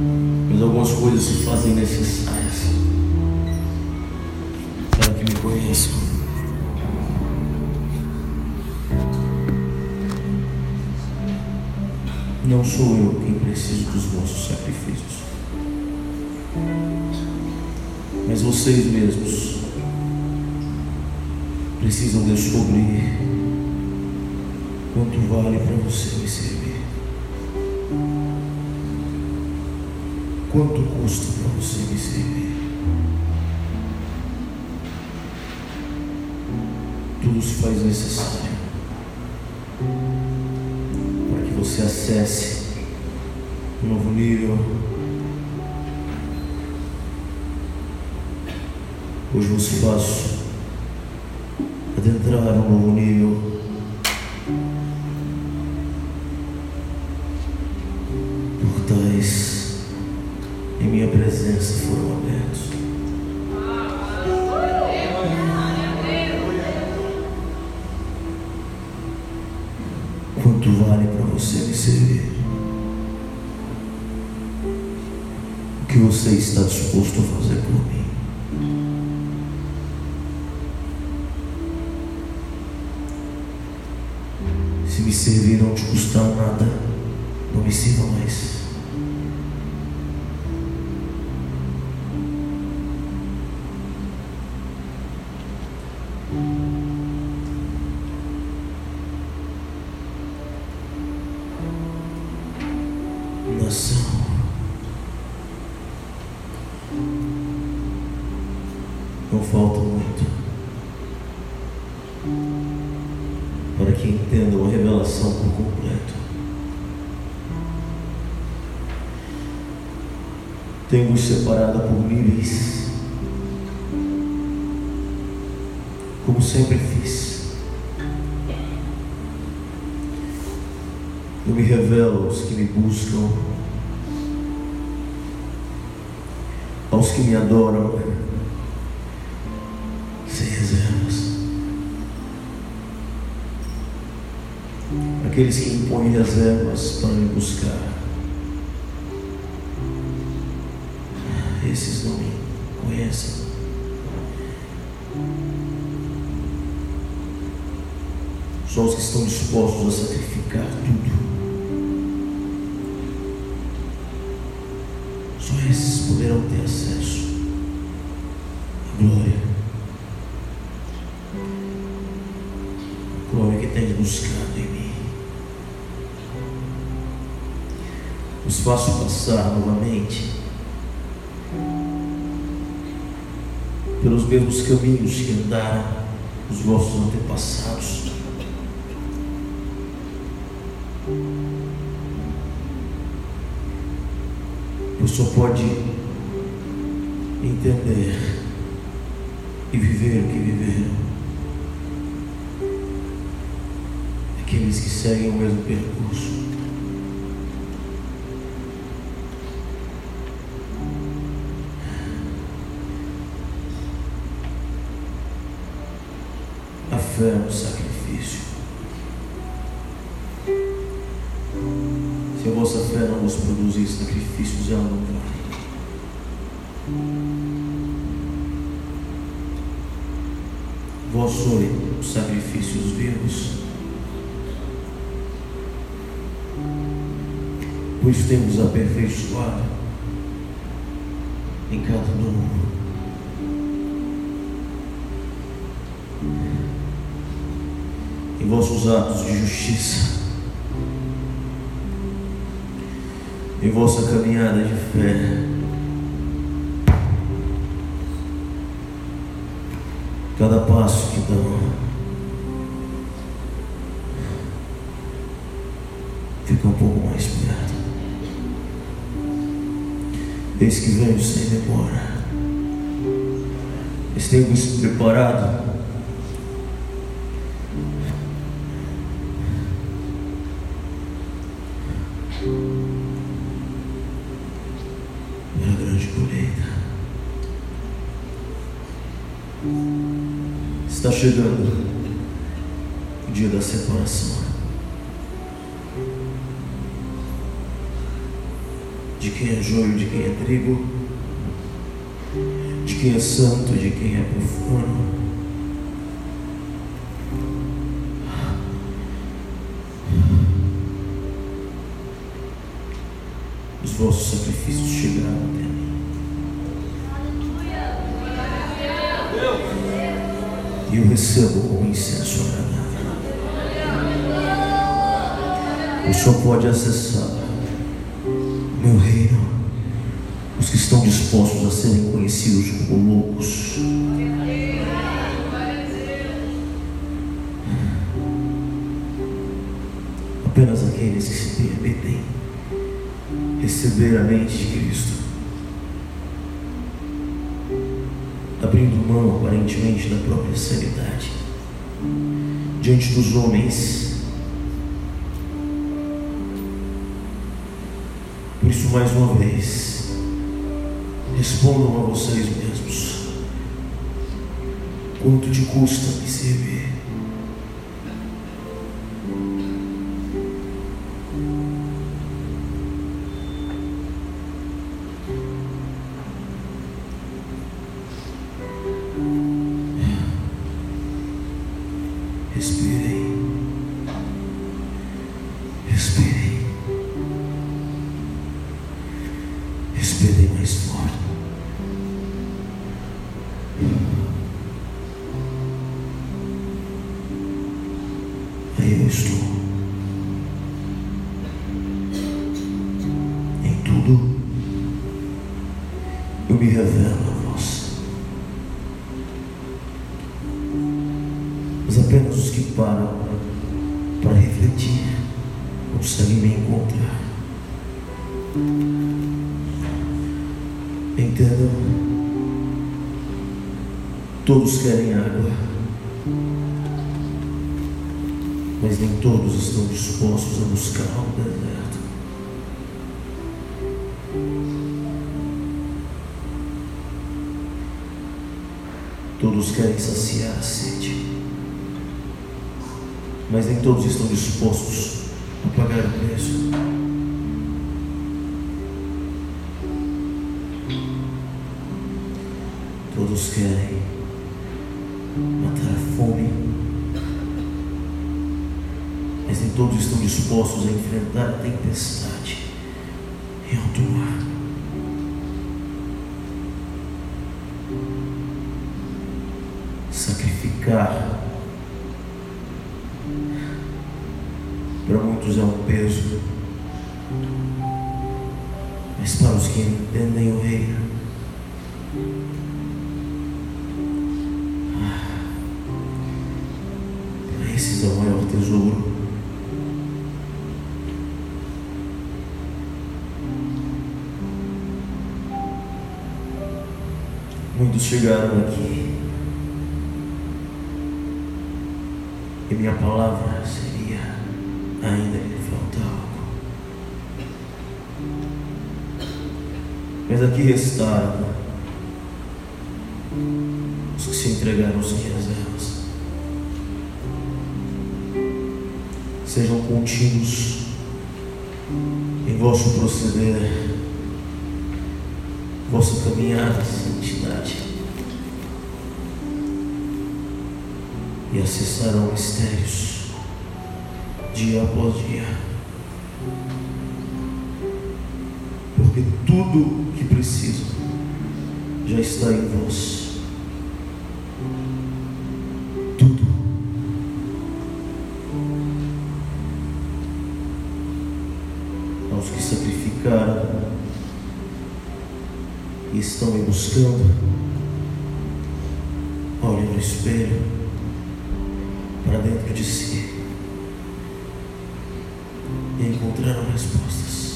Mas algumas coisas se fazem necessárias para que me conheçam. Não sou eu quem preciso dos vossos sacrifícios, mas vocês mesmos precisam descobrir quanto vale para você me servir. Quanto custa para você me servir? Tudo se faz necessário para que você acesse um novo nível. Hoje você faço adentrar um novo nível. Que você está disposto a fazer por mim? Se me servir não te custar nada, não me sirva mais. Falta muito para que entendam a revelação por completo. Tenho-vos separado por níveis, como sempre fiz. Eu me revelo aos que me buscam, aos que me adoram, Aqueles que impõem reservas para me buscar, esses não me conhecem. Só os que estão dispostos a sacrificar tudo. Só esses poderão ter acesso à glória. Glória que tens buscado em mim. Os faço passar novamente pelos mesmos caminhos que andaram os vossos antepassados. Pois só pode entender e viver o que viveram aqueles que seguem o mesmo percurso. Um sacrifício. Se a vossa fé não vos produzir sacrifícios, ela não vale. Vós sois os sacrifícios vivos, pois temos aperfeiçoado em cada novo. Vossos atos de justiça, em vossa caminhada de fé, cada passo que dão, fica um pouco mais perto. Eis que venho sem demora. Estemos preparados É a grande colheita. Está chegando o dia da separação. De quem é joio, de quem é trigo, de quem é santo, de quem é profano Os vossos sacrifícios chegaram até mim. E eu recebo com incenso agradável. O Senhor pode acessar meu reino. Os que estão dispostos a serem conhecidos como loucos. Apenas aqueles que se permitem receber a mente de Cristo. Abrindo mão aparentemente da própria sanidade diante dos homens Por isso, mais uma vez, respondam a vocês mesmos: quanto te custa me servir? respirei mais forte. Aí eu estou. Em tudo eu me revelo a você. Mas apenas os que param para refletir conseguem me encontrar. Todos querem água, mas nem todos estão dispostos a buscar o deserto. Todos querem saciar a sede, mas nem todos estão dispostos a pagar o preço. Todos querem matar a fome. Mas nem todos estão dispostos a enfrentar a tempestade em alto mar. Sacrificar para muitos é um peso, mas para os que entendem o reino tesouro. Muitos chegaram aqui e minha palavra seria: ainda lhe falta algo. Mas aqui restaram os que se entregaram aos que reservas. Sejam contínuos em vosso proceder, vossa caminhada em santidade, e acessarão mistérios dia após dia, porque tudo que precisam já está em vós. Estão me buscando, olhem no espelho para dentro de si e encontrarão respostas.